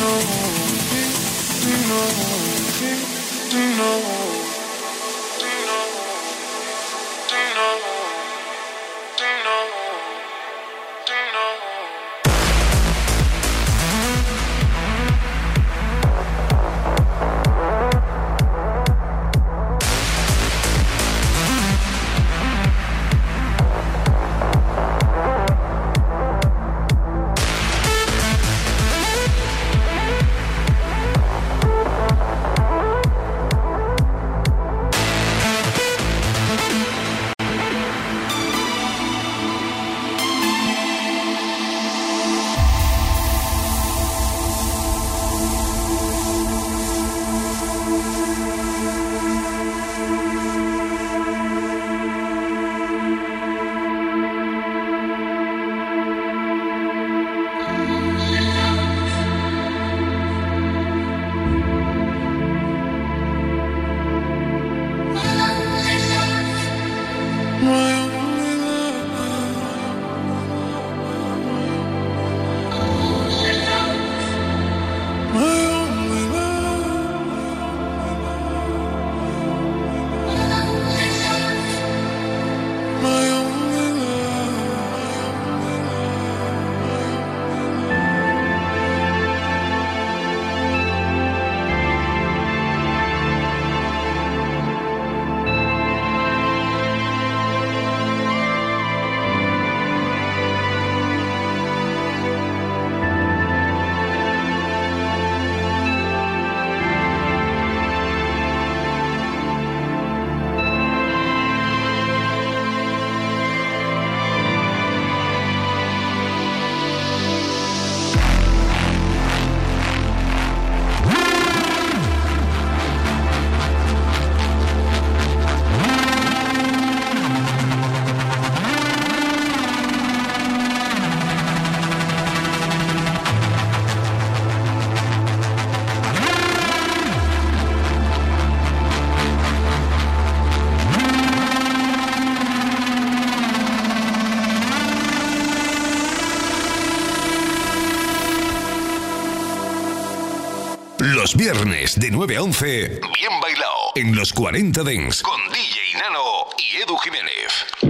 know, do you know, do you know? Viernes de 9 a 11, bien bailado en los 40 Dents. Con DJ Nano y Edu Jiménez.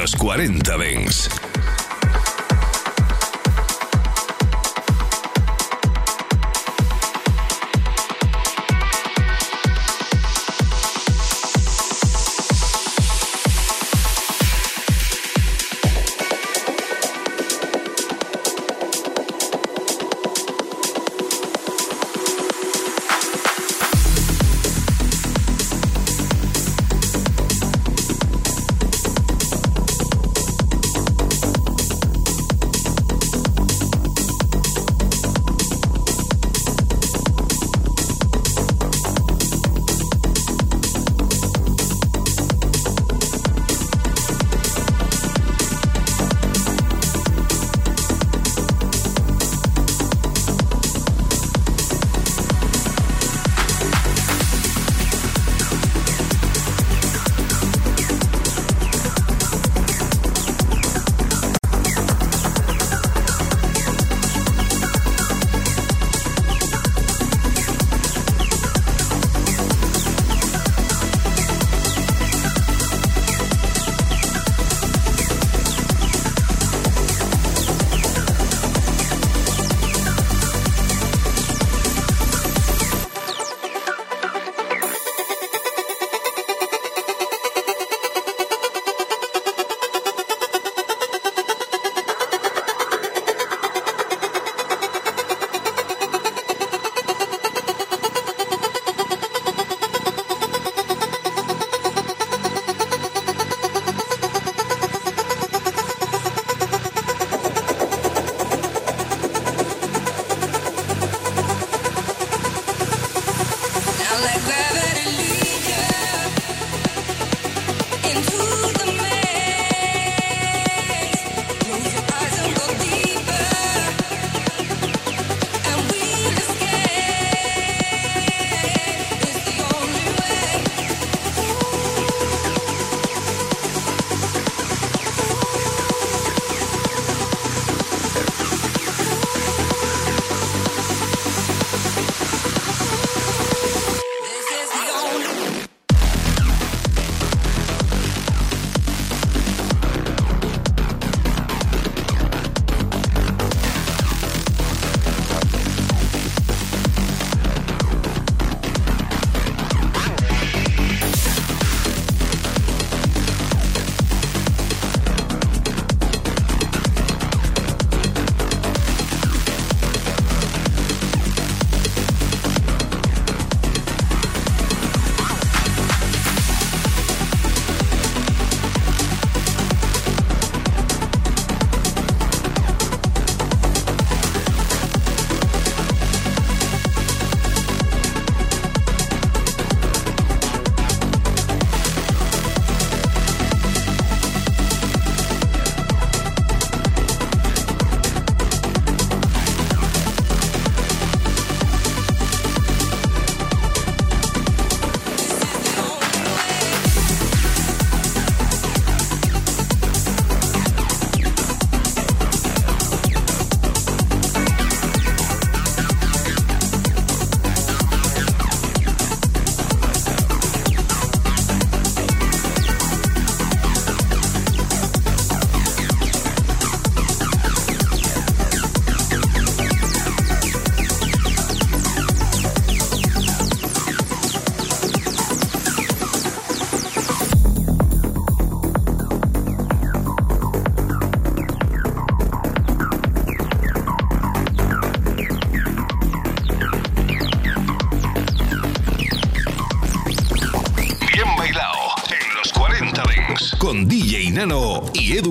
los 40 Dents.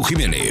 Jiménez.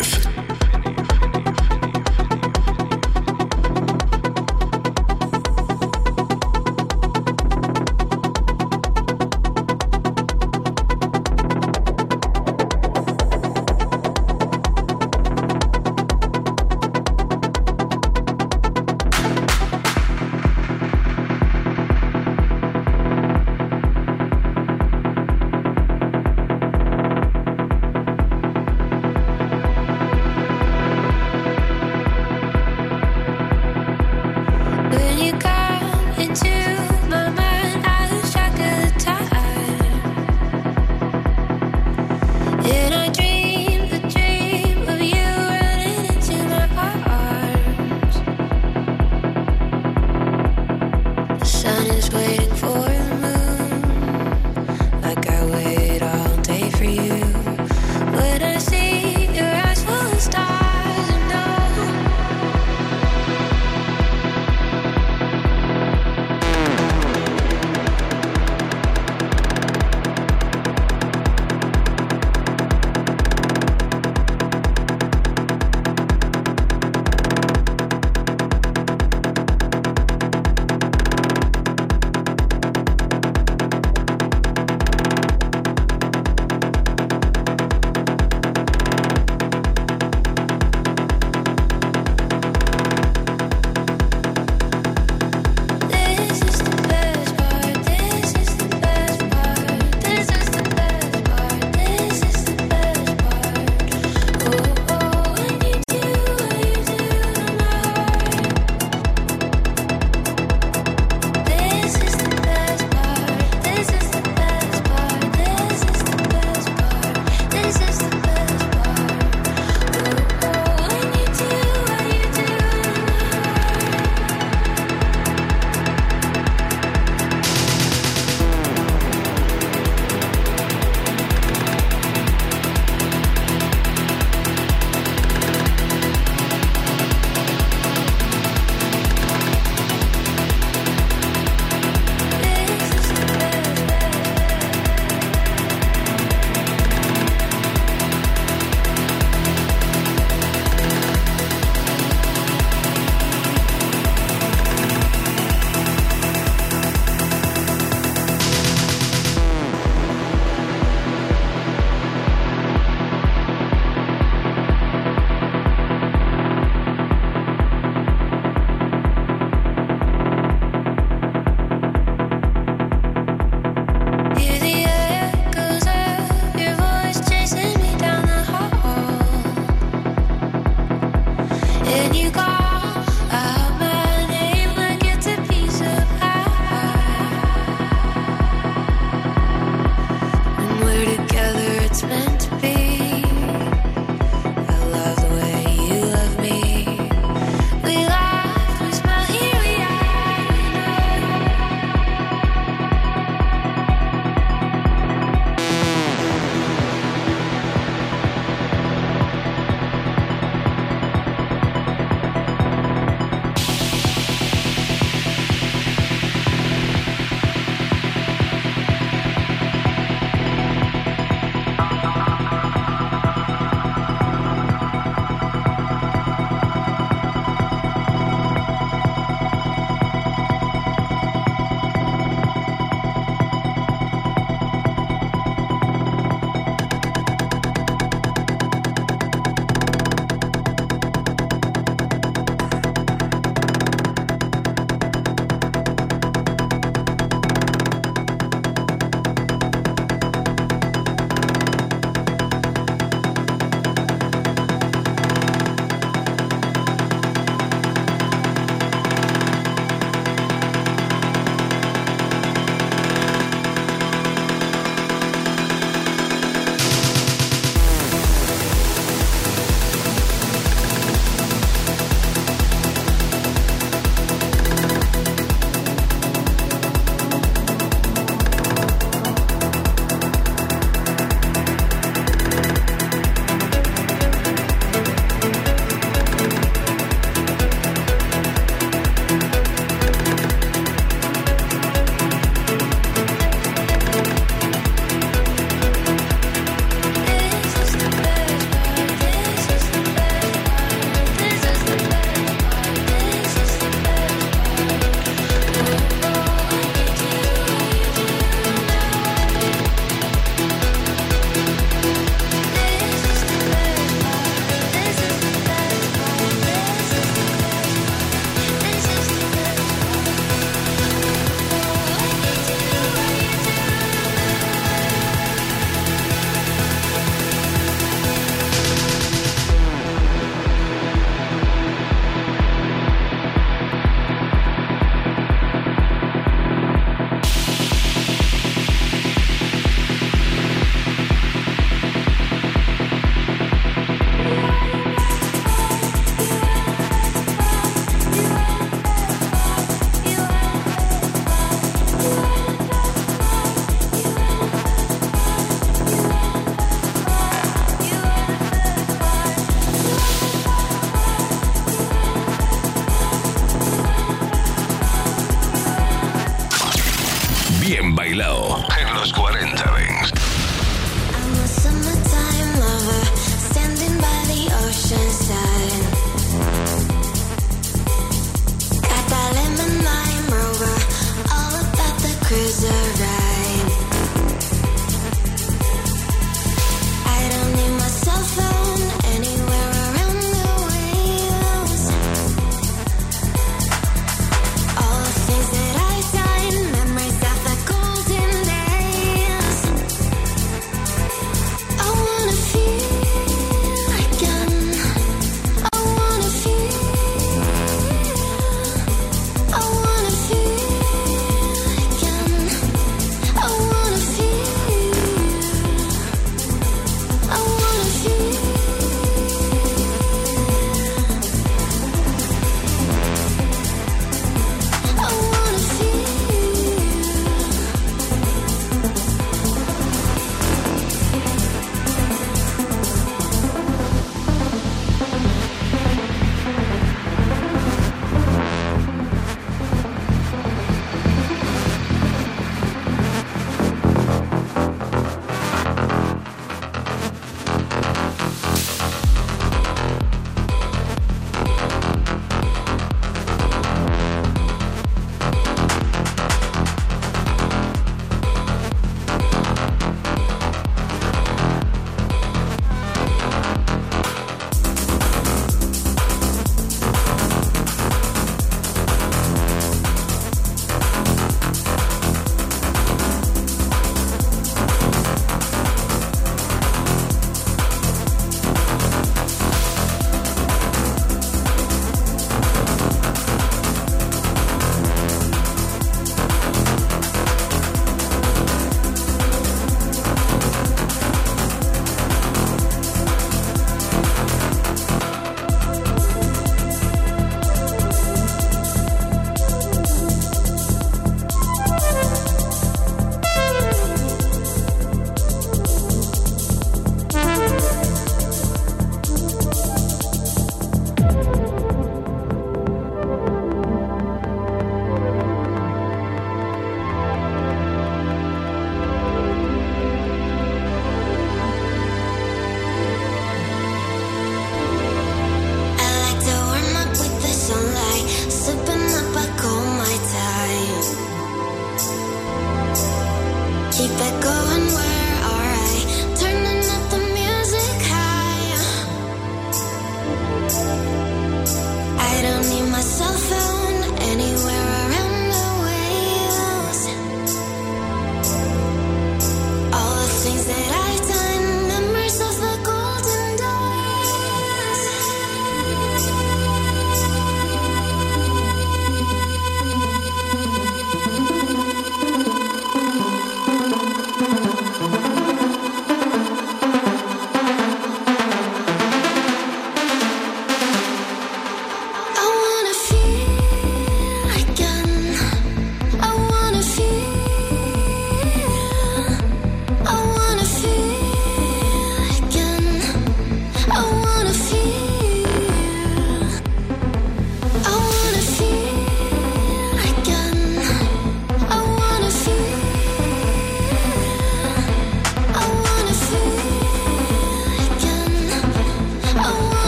Bailao en los 40 20.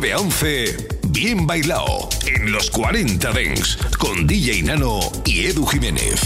Dents. Bien Bailao, en los 40 Dents, con DJ Nano y Edu Jiménez.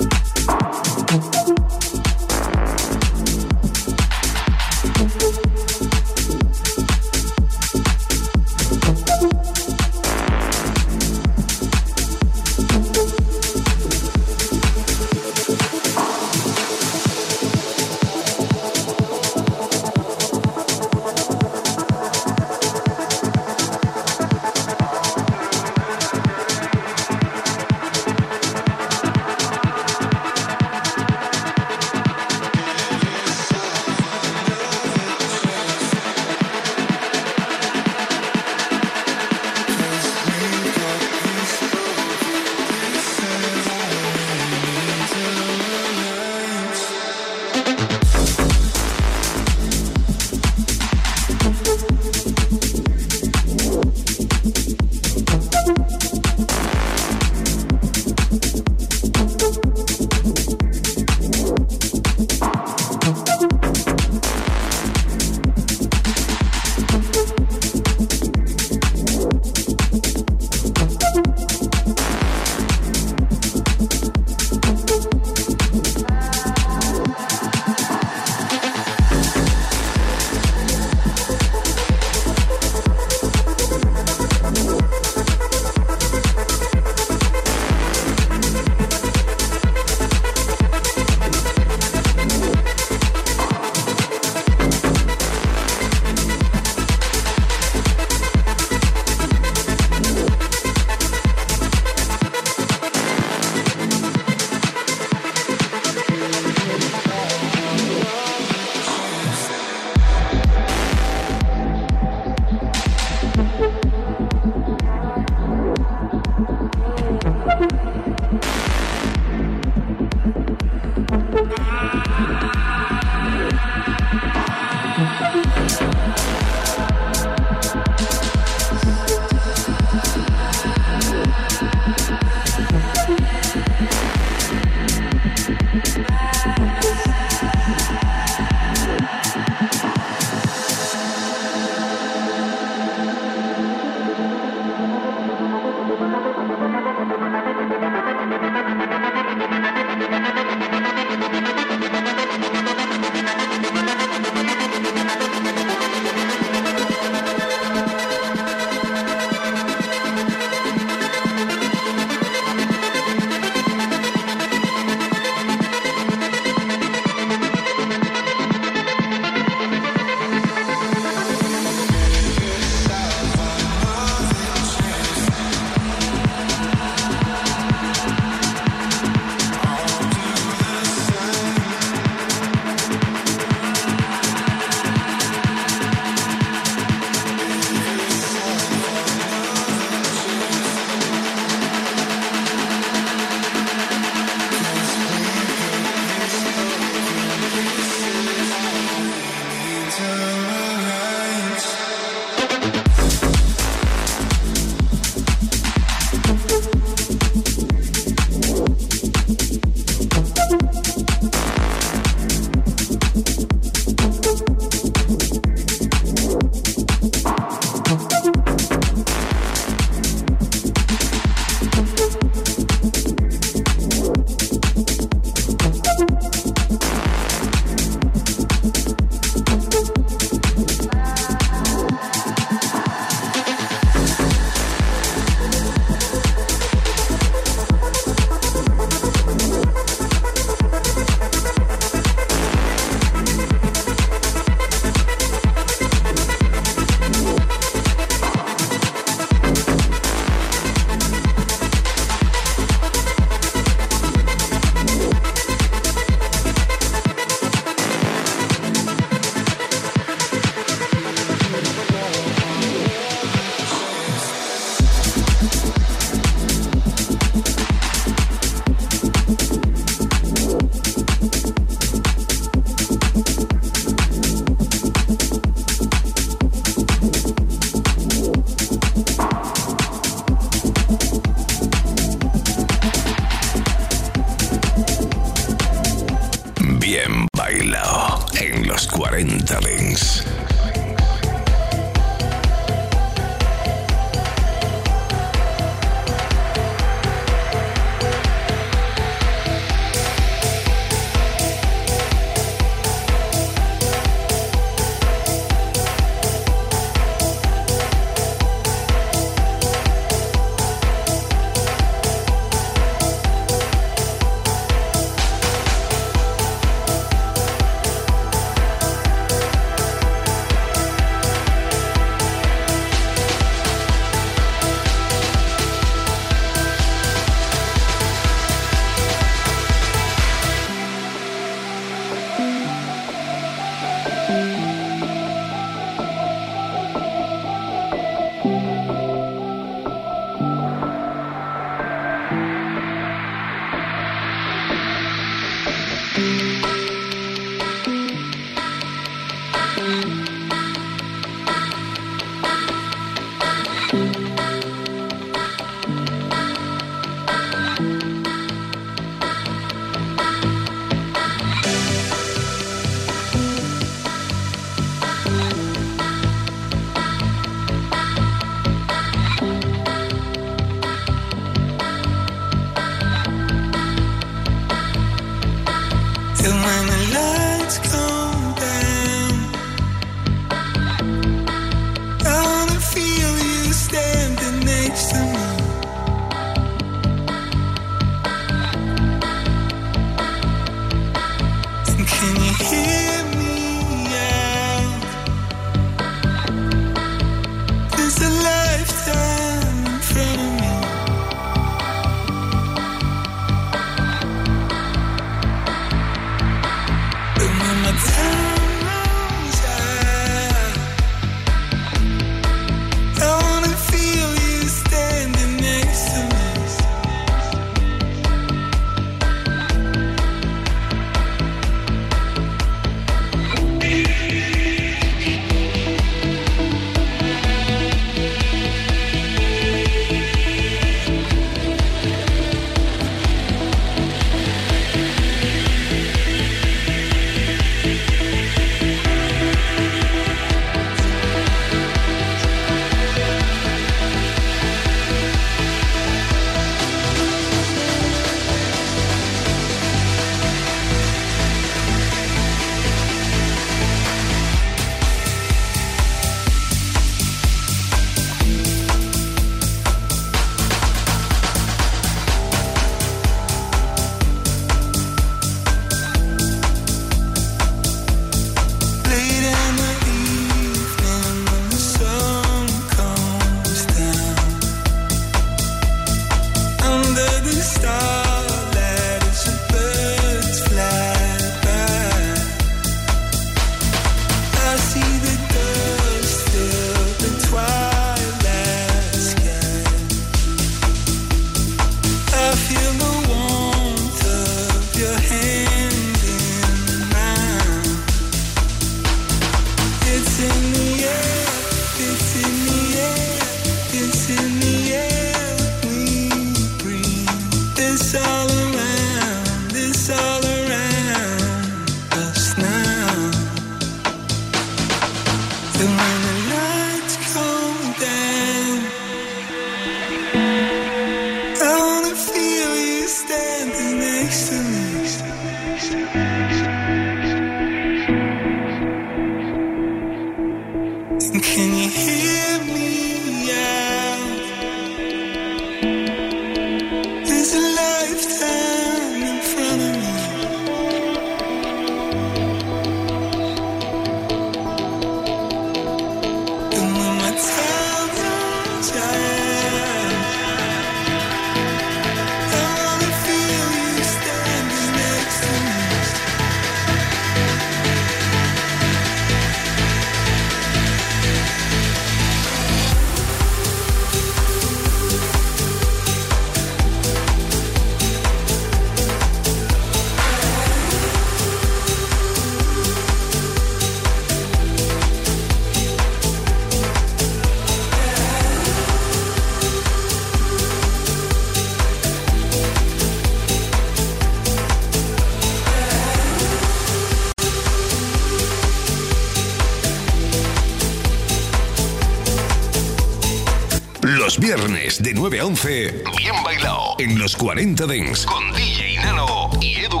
Los viernes de 9 a 11, bien bailado en los 40 Dents con DJ Nano y Edu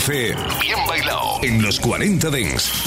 11, bien bailado en los 40 Dents.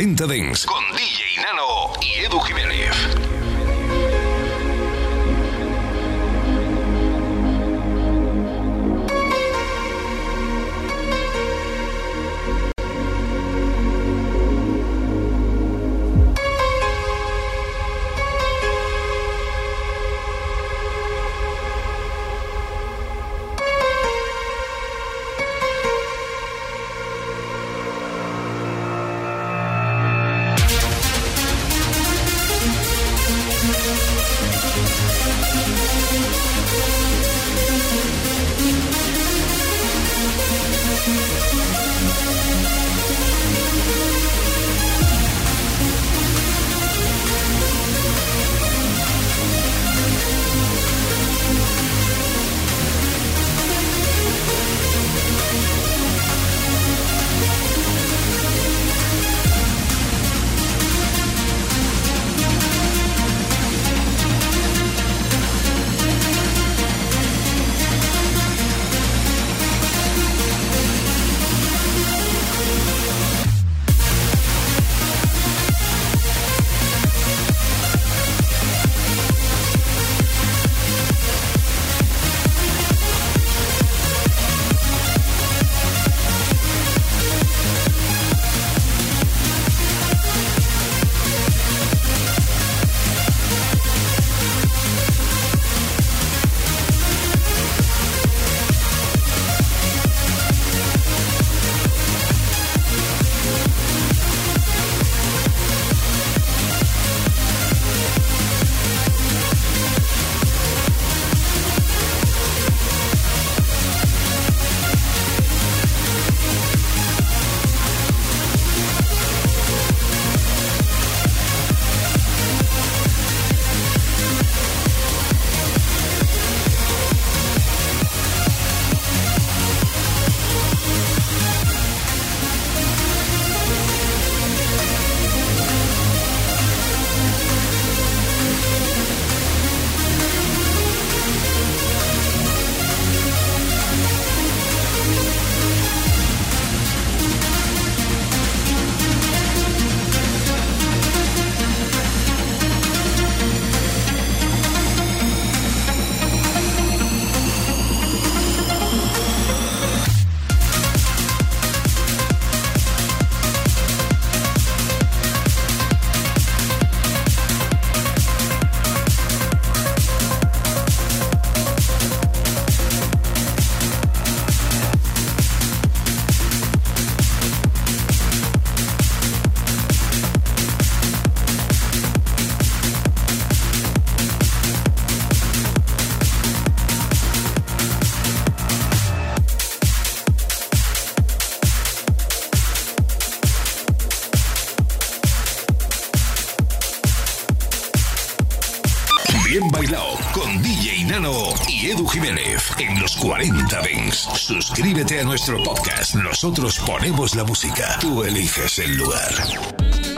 40 Dents con DJ Nano y Edu Jiménez. Con DJ Nano y Edu Jiménez en los 40 Dents. Suscríbete a nuestro podcast. Nosotros ponemos la música. Tú eliges el lugar.